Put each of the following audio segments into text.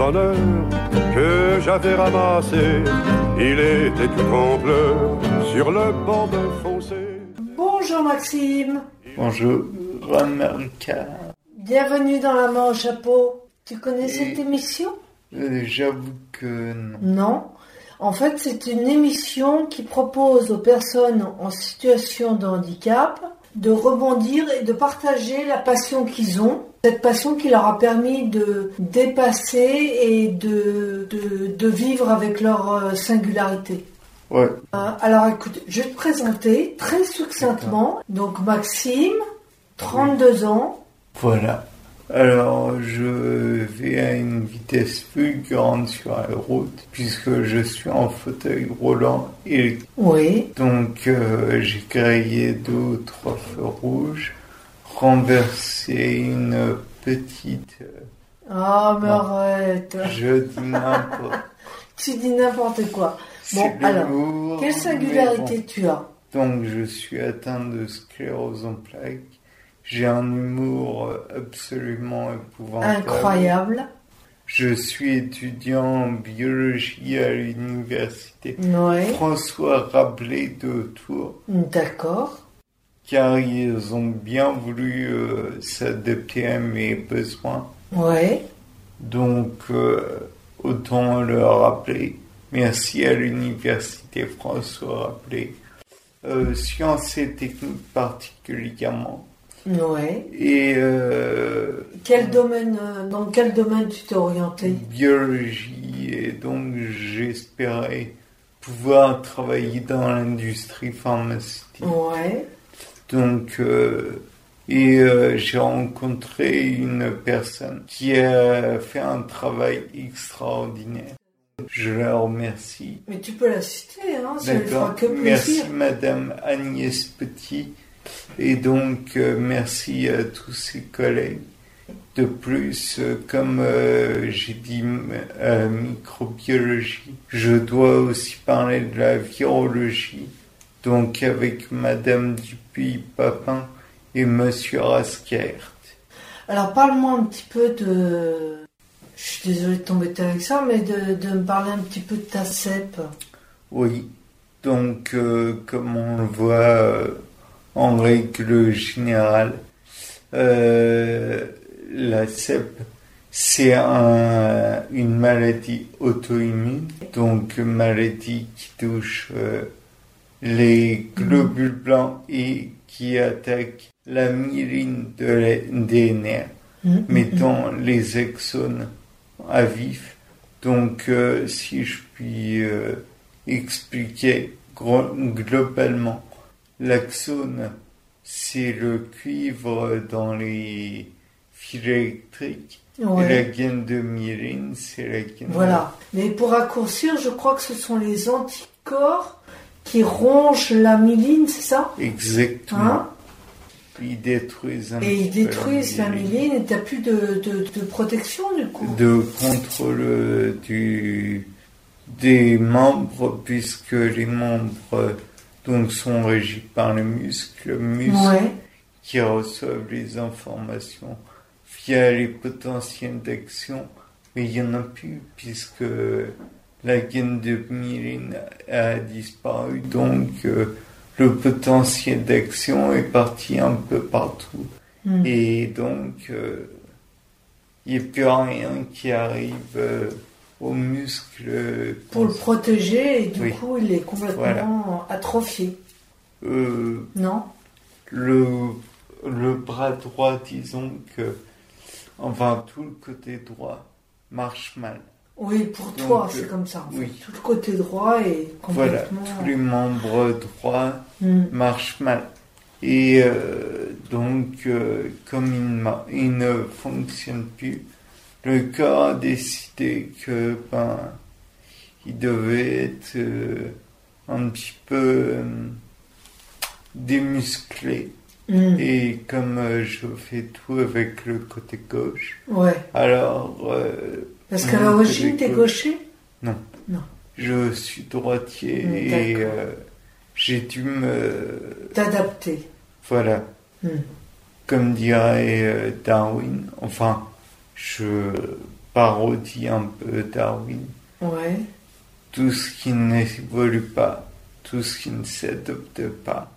bonheur que j'avais ramassé. Il était tout en pleurs sur le bord d'un fossé. Bonjour Maxime. Bonjour Ramelka. Bienvenue dans La main au chapeau. Tu connais Et- cette émission? Euh, J'avoue que non. Non. En fait, c'est une émission qui propose aux personnes en situation de handicap de rebondir et de partager la passion qu'ils ont. Cette passion qui leur a permis de dépasser et de, de, de vivre avec leur euh, singularité. Ouais, Euh, alors écoute, je vais te présenter très succinctement. Donc Maxime, 32 ans. voilà. Alors, je vais à une vitesse fulgurante sur la route puisque je suis en fauteuil roulant et Oui. donc euh, j'ai grillé deux ou trois feux rouges, renversé une petite... Ah, mais Non. arrête. Je dis n'importe Tu dis n'importe quoi. Bon, alors, Quelle singularité bon. tu as Donc, je suis atteint de sclérose en plaques. J'ai un humour absolument épouvantable. Incroyable. Je suis étudiant en biologie à l'université Ouais. François Rabelais de Tours, D'accord. Car ils ont bien voulu euh, s'adapter à mes besoins. Ouais. Donc, euh, autant leur rappeler merci à l'université François Rabelais. Euh, sciences et techniques particulièrement. Ouais. Et Quel domaine, dans quel domaine tu t'es orienté? Biologie, et donc j'espérais pouvoir travailler dans l'industrie pharmaceutique. Ouais. Donc, euh, et euh, j'ai rencontré une personne qui a fait un travail extraordinaire. Je la remercie. Mais tu peux la citer, hein, ça lui fera que plaisir. Merci Madame Agnès Petit. Et donc, euh, merci à tous ses collègues. De plus, euh, comme j'ai dit microbiologie, je dois aussi parler de la virologie. Donc, avec Madame Dupuis-Papin et Monsieur Raskert. Alors parle-moi un petit peu de... Je suis désolée de t'embêter avec ça, mais de, de me parler un petit peu de ta CEP. Oui, donc euh, comme on le voit euh, en règle générale, euh, la CEP, c'est un- une maladie auto-immune, donc maladie qui touche euh, les globules blancs et qui attaque la myéline de la- des nerfs Mhm. mettant les exones à vif. Donc, euh, si je puis euh, expliquer globalement, l'axone, c'est le cuivre dans les fils électriques. Ouais. Et la gaine de myéline, c'est la gaine. Voilà. Mais pour raccourcir, je crois que ce sont les anticorps qui rongent la myéline, c'est ça? Exactement. Hein? Ils détruisent un Et ils détruisent la myéline et t'as plus de, de, de protection du coup? de contrôle du, des membres, puisque les membres donc, sont régis par le muscle, le muscle Ouais. qui reçoivent les informations via les potentiels d'action, mais il n'y en a plus, puisque la gaine de myéline a disparu, donc euh, le potentiel d'action est parti un peu partout. Mm. Et donc, euh, il n'y a plus rien qui arrive euh, au muscle. Pour le protéger et du Oui. coup il est complètement atrophié. Euh, Non? le, le bras droit, disons que, enfin, tout le côté droit marche mal. Oui, pour toi euh, c'est comme ça. en fait. oui. Tout le côté droit est Voilà, complètement. tous les membres droits Mm. marchent mal. Et euh, donc, euh, comme il, ne fonctionne plus, le corps a décidé que ben, il devait être euh, un petit peu euh, démusclé. Mm. Et comme euh, je fais tout avec le côté gauche, Ouais. alors euh, Parce qu'à Mon l'origine t'es gaucher? Je suis droitier Mm, et euh, j'ai dû me... T'adapter. Voilà, Mm. comme dirait euh, Darwin, enfin, je parodie un peu Darwin. Ouais. Tout ce qui n'évolue pas, tout ce qui ne s'adopte pas,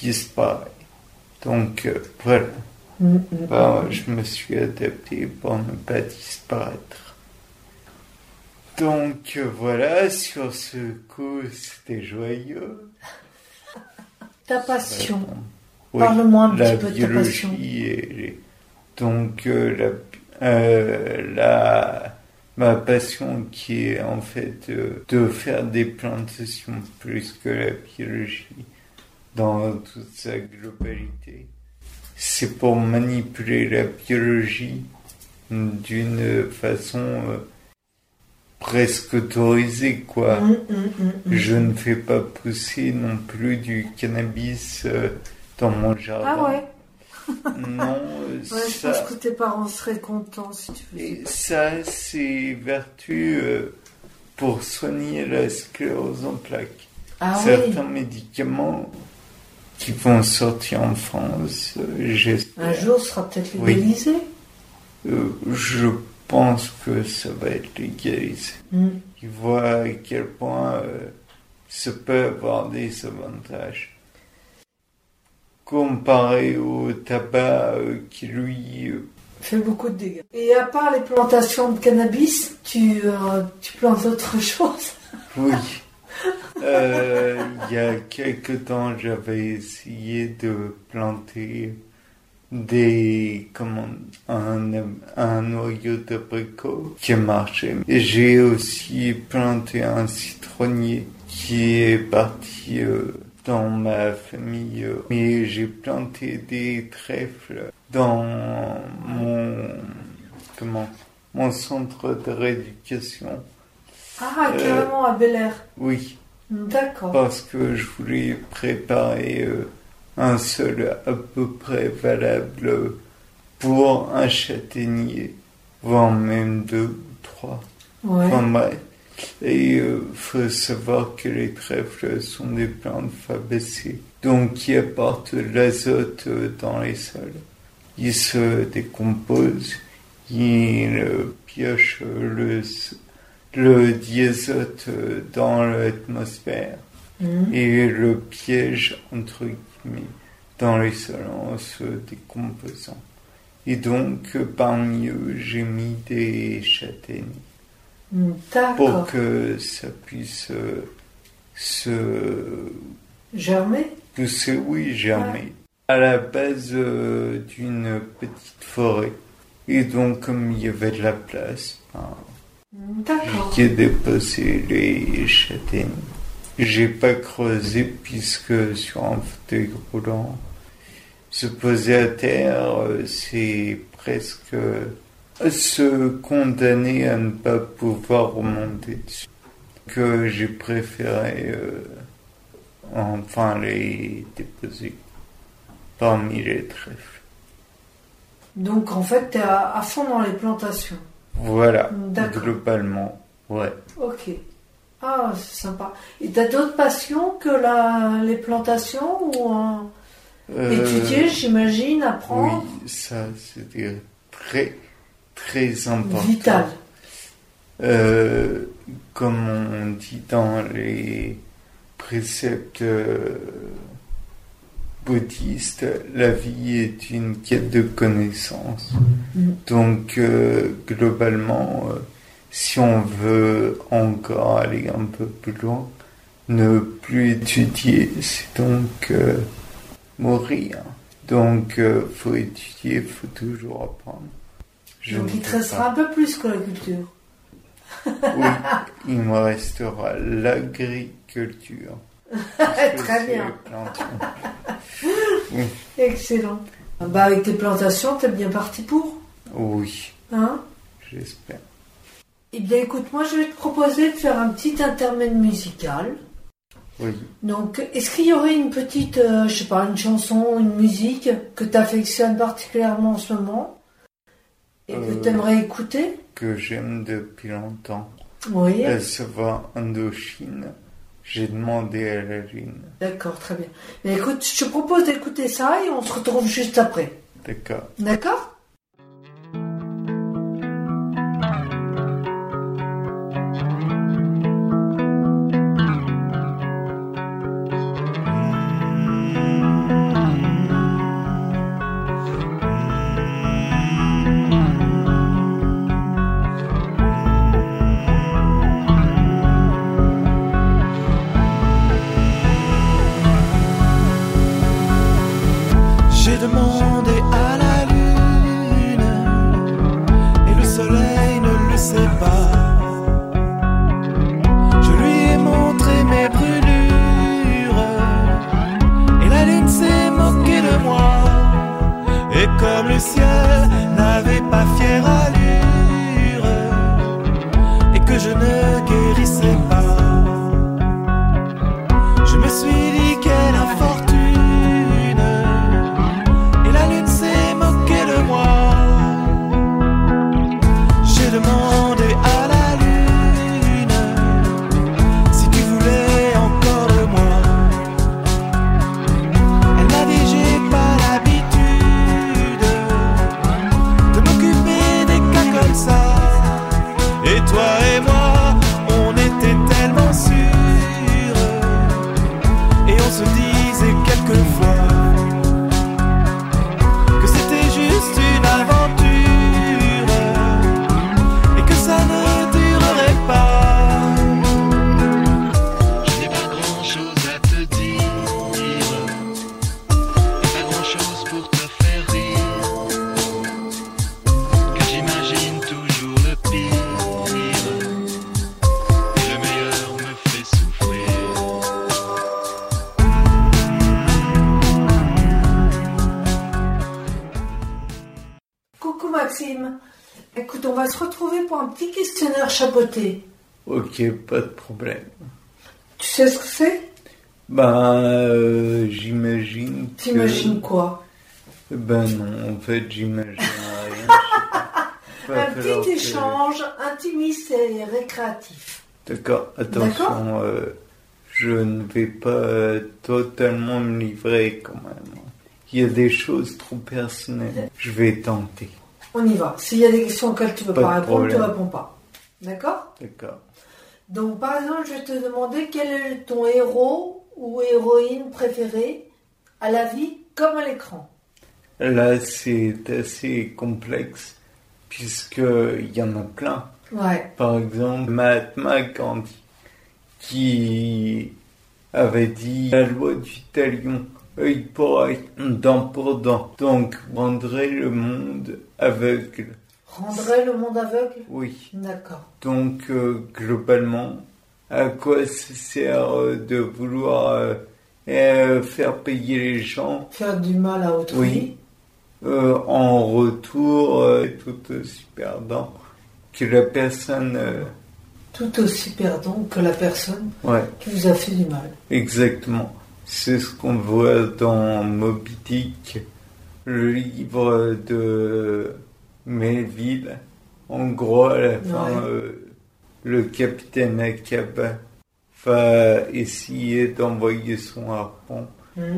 disparaît. Donc euh, voilà, Bah, je me suis adapté pour ne pas disparaître. Donc voilà, sur ce coup, c'était joyeux. Ta passion. Oui, Parle-moi un petit peu de ta passion. les- donc euh, la, euh, la- ma passion qui est en fait euh, de faire des plantations plus que la biologie dans toute sa globalité. C'est pour manipuler la biologie d'une façon euh, presque autorisée quoi. Mm, mm, mm, mm. Je ne fais pas pousser non plus du cannabis euh, dans mon jardin. Ah ouais, Non, euh, ouais je ça, pense que tes parents seraient contents si tu faisais. ça c'est vertu euh, pour soigner la sclérose en plaques. Ah oui, Certains médicaments qui vont sortir en France, j'espère. un jour sera peut-être légalisé. Euh, je pense que ça va être légalisé. Mm. Ils voient à quel point ça peut avoir des avantages. Comparé au tabac euh, qui lui... euh, Fait beaucoup de dégâts. Et à part les plantations de cannabis, tu, euh, tu plantes autre chose oui. Euh, il y a quelque temps, j'avais essayé de planter des comment un, un noyau d'abricot qui. Et j'ai aussi planté un citronnier qui est parti euh, dans ma famille. mais j'ai planté des trèfles dans mon comment mon centre de rééducation. Ah, Euh, carrément à Bel Air. Oui. D'accord. parce que je voulais préparer euh, un sol à peu près valable pour un châtaignier, voire même deux ou trois. Ouais. Enfin bref. Et il faut savoir que les trèfles sont des plantes fabacées, donc qui apportent de l'azote euh, dans les sols. Ils se décomposent, ils euh, piochent le, le diazote euh, dans l'atmosphère Mhm. et le piège entre guillemets dans les sols en se décomposant. Et donc parmi eux j'ai mis des châtaignes Mm, pour que ça puisse euh, se Germé pousser, oui, germer, à la base euh, d'une petite forêt. Et donc comme il y avait de la place, ben, D'accord. j'ai déposé les châtaignes. J'ai pas creusé puisque sur un fauteuil roulant, se poser à terre, c'est presque se condamner à ne pas pouvoir remonter dessus. Que j'ai préféré, euh, enfin, les déposer parmi les trèfles. Donc en fait, tu es à, à fond dans les plantations. Voilà, globalement, ouais. Ok. Ah, c'est sympa. Et t'as d'autres passions que la, les plantations ou euh, Euh, étudier, j'imagine, apprendre Oui, ça c'était très très important. Vital. Euh, comme on dit dans les préceptes bouddhistes, la vie est une quête de connaissances. Mm. Donc euh, globalement, euh, si on veut encore aller un peu plus loin, ne plus étudier, c'est donc euh, mourir. Donc faut étudier, faut toujours apprendre. Je Donc il te restera un peu plus que la culture. oui, il me restera l'agriculture. Très bien. Excellent. Bah avec tes plantations, t'es bien parti pour? Oui, Hein? J'espère. Eh bien écoute, moi je vais te proposer de faire un petit intermède musical. Oui. Donc, est-ce qu'il y aurait une petite, euh, je sais pas, une chanson, une musique que tu affectionnes particulièrement en ce moment et que Euh. tu aimerais écouter? Que j'aime depuis longtemps. Oui, Elle se voit Indochine. J'ai demandé à la lune. d'accord, très bien. Mais écoute, je te propose d'écouter ça et on se retrouve juste après. D'accord. D'accord? Ok, pas de problème. Tu sais ce que c'est? Ben, euh, j'imagine que... T'imagines quoi? Ben non, en fait, j'imagine rien. Un petit que- échange intimiste et récréatif. D'accord, attention, euh, je ne vais pas euh, totalement me livrer quand même. Il y a des choses trop personnelles. Je vais tenter. On y va. S'il y a des questions auxquelles tu ne peux Pas pas répondre, tu ne réponds pas. D'accord D'accord. Donc, par exemple, je vais te demander quel est ton héros ou héroïne préféré à la vie comme à l'écran. Là, c'est assez complexe puisqu'il y en a plein. Ouais. Par exemple, Mahatma Gandhi qui avait dit la loi du talion, œil pour œil, dent pour dent. Donc, rendrait le monde aveugle. Rendrait le monde aveugle Oui. D'accord. Donc, euh, globalement, à quoi ça sert euh, de vouloir euh, faire payer les gens Faire du mal à autrui. Oui. en retour tout aussi perdant que la personne... Tout aussi perdant que la personne ouais. qui vous a fait du mal. Exactement. C'est ce qu'on voit dans Moby Dick, le livre de Melville. En gros, à la fin, Ouais. euh, le capitaine Akaba va essayer d'envoyer son harpon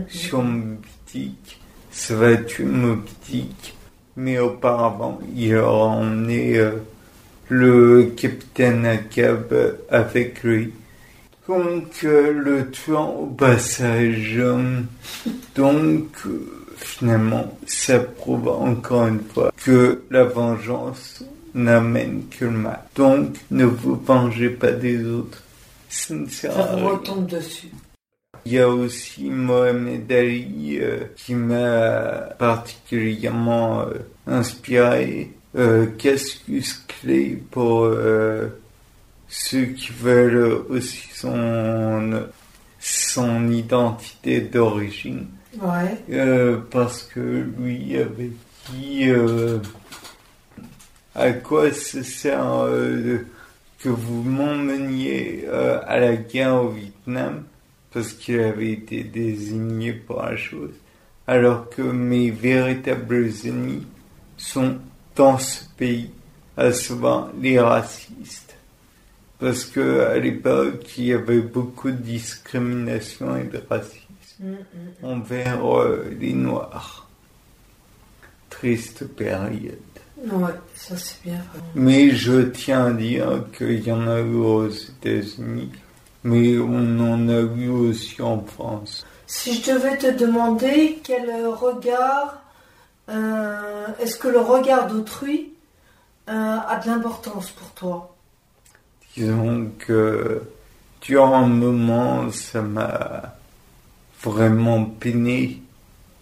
sur Moby Dick. Ça va tuer Moby Dick. Mais auparavant, il aura emmené euh, le capitaine Akab avec lui. Donc, euh, le tuant au passage. donc, finalement, ça prouve encore une fois que la vengeance n'amène que le mal. Donc, ne vous vengez pas des autres. Ça ne sert à rien. retombe dessus. Il y a aussi Mohamed Ali euh, qui m'a particulièrement euh, inspiré. Euh, Cassius Clay pour euh, ceux qui veulent aussi son, son identité d'origine. Ouais. Euh, parce que lui avait dit euh, à quoi ça sert euh, que vous m'emmeniez à la guerre au Vietnam? Parce qu'il avait été désigné pour la chose alors que mes véritables ennemis sont dans ce pays à savoir les racistes parce que à l'époque il y avait beaucoup de discrimination et de racisme. Envers euh, les Noirs. Triste période. Ouais, ça c'est bien. Mais je tiens à dire qu'il y en a eu aux États-Unis, mais on en a eu aussi en France. Si je devais te demander quel regard, euh, est-ce que le regard d'autrui euh, a de l'importance pour toi? Disons que durant un moment, ça m'a vraiment peiné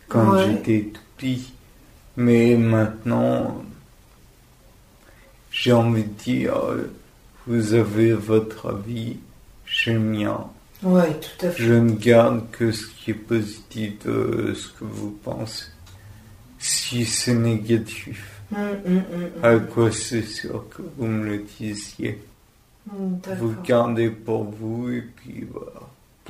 quand Ouais. j'étais tout rempli. Mais maintenant, j'ai envie de dire, euh, vous avez votre avis, j'ai mien. Ouais, tout à fait. Je ne garde que ce qui est positif de ce que vous pensez. Si c'est négatif, Hum, hum, hum, à quoi c'est sûr que vous me le disiez? Vous gardez pour vous et puis voilà.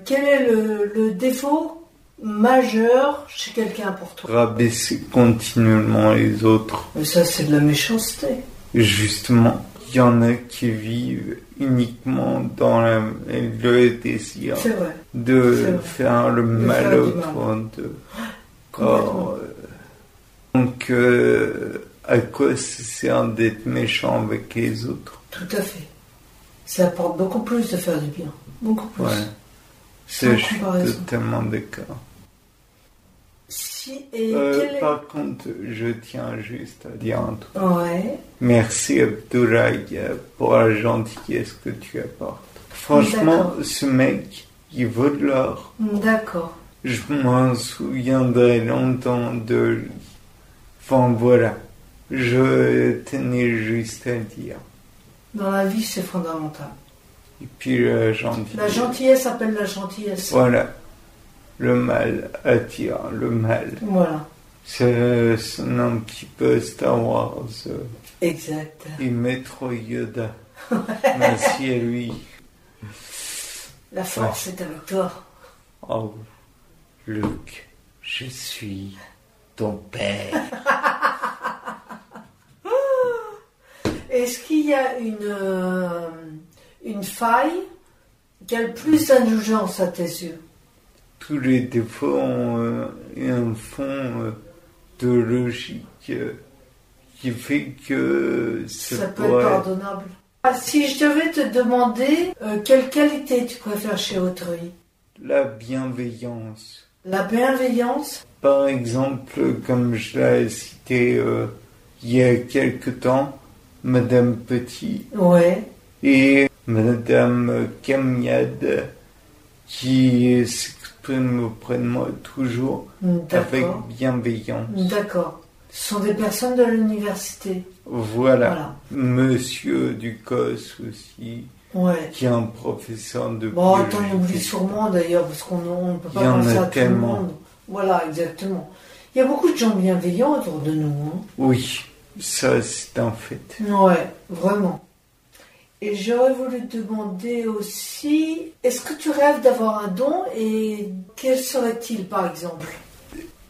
Quel est le, le défaut majeur chez quelqu'un pour toi Rabaisser continuellement les autres. Mais ça, c'est de la méchanceté. Justement, il y en a qui vivent uniquement dans la- le désir vrai. de vrai. faire le mal faire autour d'eux. Complètement. Or, euh, donc, euh, à quoi ça sert d'être méchant avec les autres? Tout à fait. Ça apporte beaucoup plus de faire du bien. Beaucoup plus. Ouais. C'est comparaison. totalement d'accord. Si, et Euh, quel. Par contre, je tiens juste à dire un truc. Ouais. Merci Abdoulaye pour la gentillesse que tu apportes. Franchement, ce mec, il vaut de l'or. D'accord. Je m'en souviendrai longtemps de lui. Enfin voilà, je tenais juste à le dire. Dans la vie, c'est fondamental. Et puis la gentillesse. La gentillesse appelle la gentillesse. Voilà. Le mal attire le mal. Voilà. C'est un petit peu Star Wars euh, Exact. et Maître Yoda. Merci à lui. La force est avec toi. Oh, Luc, je suis ton père. Est-ce qu'il y a une, euh, une faille qui a le plus d'indulgence à tes yeux Tous les défauts ont euh, un fond euh, de logique euh, qui fait que ça, Ça peut être pardonnable. Ah, si je devais te demander euh, quelle qualité tu préfères chez autrui? La bienveillance. La bienveillance? Par exemple, comme je l'ai cité euh, il y a quelque temps, Madame Petit Ouais. et Madame Camiade qui s'expriment auprès de moi toujours avec bienveillance. D'accord. Ce sont des personnes de l'université. Voilà. Voilà. Monsieur Ducos aussi, Ouais. qui est un professeur de Bon, biologie. attends, on oublie sûrement d'ailleurs, parce qu'on on ne peut Il pas y en penser a à tout tellement. le monde. Voilà, exactement. Il y a beaucoup de gens bienveillants autour de nous. hein. Oui, ça c'est un fait. Ouais, vraiment. Et j'aurais voulu te demander aussi, est-ce que tu rêves d'avoir un don et quel serait-il par exemple?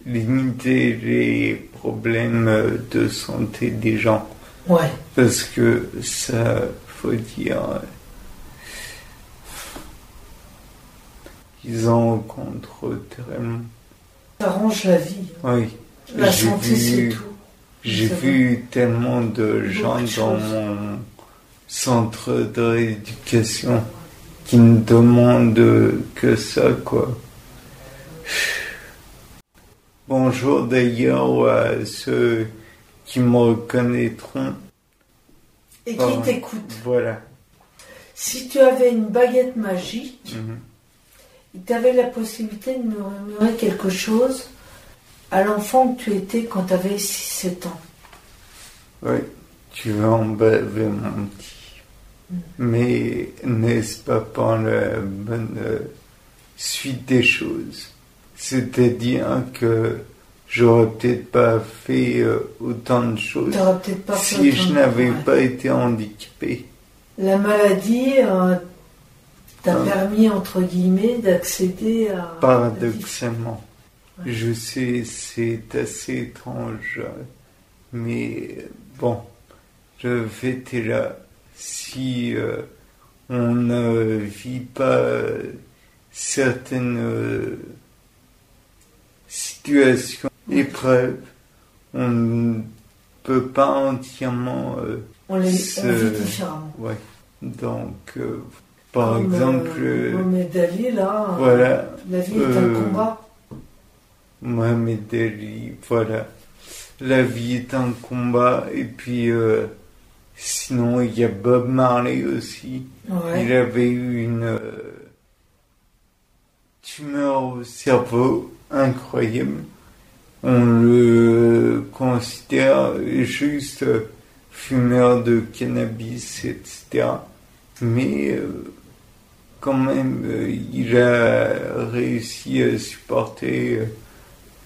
Limiter les problèmes de santé des gens. Ouais, Parce que ça, faut dire, euh, ils en rencontrent tellement. ça arrange la vie. Oui, La santé, c'est tout. j'ai vu tellement de gens dans mon centre de rééducation qui ne demandent que ça, quoi. Bonjour d'ailleurs à ceux qui me reconnaîtront. Et qui Pardon. t'écoute. Voilà. Si tu avais une baguette magique, Mhm. tu avais la possibilité de murmurer quelque chose à l'enfant que tu étais quand tu avais 6-7 ans. Oui, tu vas en baver mon petit. Mais n'est-ce pas par la bonne suite des choses? C'est-à-dire que j'aurais peut-être pas fait euh, autant de choses pas fait si je n'avais ouais. pas été handicapé. La maladie euh, t'a Ah. permis, entre guillemets, d'accéder à... Paradoxalement. Ouais. Je sais, c'est assez étrange, mais bon, fait est là. Si euh, on ne vit pas euh, certaines euh, situations, épreuves, on ne peut pas entièrement. euh, On les on vit différemment. ouais. Donc, par Comme, exemple, Mohamed Ali, là, voilà. la vie est un combat. Mohamed Ali, voilà. La vie est un combat. Et puis, sinon, il y a Bob Marley aussi. Ouais. Il avait eu une euh, tumeur au cerveau incroyable. on le considère juste fumeur de cannabis, etc. Mais euh, quand même, euh, il a réussi à supporter euh,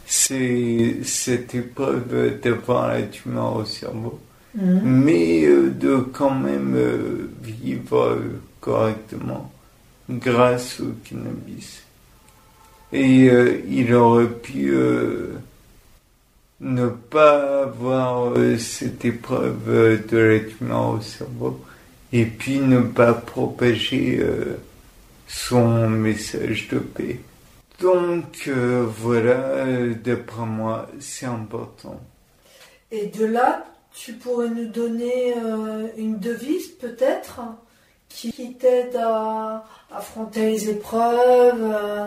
ces- cette épreuve d'avoir la tumeur au cerveau, Mais euh, de quand même euh, vivre euh, correctement grâce au cannabis. Et il aurait pu ne pas avoir cette épreuve de la au cerveau et puis ne pas propager son message de paix. Donc voilà, d'après moi, c'est important. Et de là, tu pourrais nous donner euh, une devise peut-être qui, t'aide à affronter les épreuves, euh,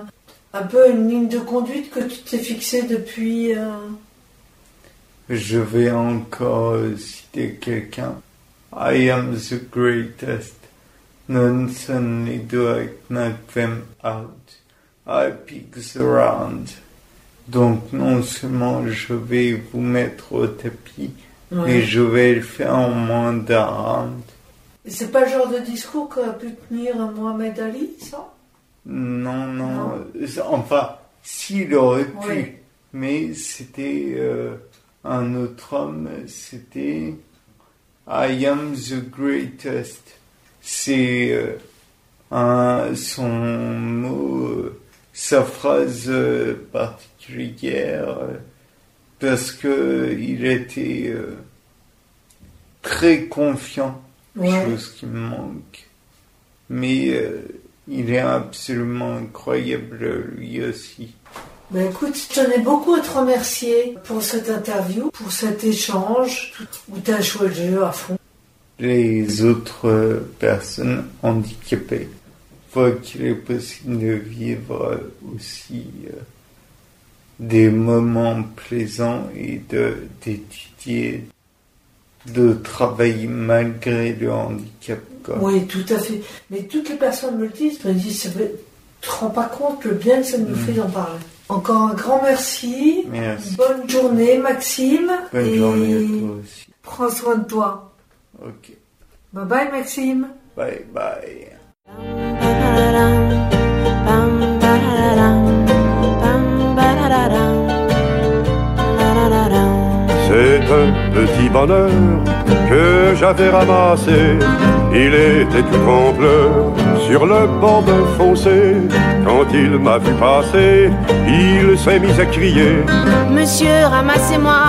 un peu une ligne de conduite que tu t'es fixée depuis. euh, Je vais encore citer quelqu'un. I am the greatest. None suddenly do I knock them out. I pick the round. Donc non seulement je vais vous mettre au tapis, ouais. je vais le faire en moins d'un round. Et C'est pas le genre de discours qu'aurait pu tenir Mohamed Ali, ça? Non, non. Non. Enfin, s'il aurait pu, mais c'était euh, un autre homme, c'était I am the greatest. C'est euh, un, son mot, euh, sa phrase particulière, parce que il était euh, très confiant Ouais. chose qui me manque. Mais euh, il est absolument incroyable lui aussi. Ben écoute, je tenais beaucoup à te remercier pour cette interview, pour cet échange où tu as joué le jeu à fond. Les autres personnes handicapées voient qu'il est possible de vivre aussi euh, des moments plaisants et de d'étudier, de travailler malgré le handicap. Quoi. Oui, tout à fait. Mais toutes les personnes me le disent, me disent, ça fait- tu te rends pas compte le bien que ça nous Mm. fait d'en parler. Encore un grand merci. Merci. Bonne journée, Maxime. Bonne et journée à toi aussi. prends soin de toi. Ok. Bye bye, Maxime. Bye bye. Petit bonheur que j'avais ramassé. Il était tout en pleurs sur le bord fossé. Quand il m'a vu passer, il s'est mis à crier. Monsieur, ramassez-moi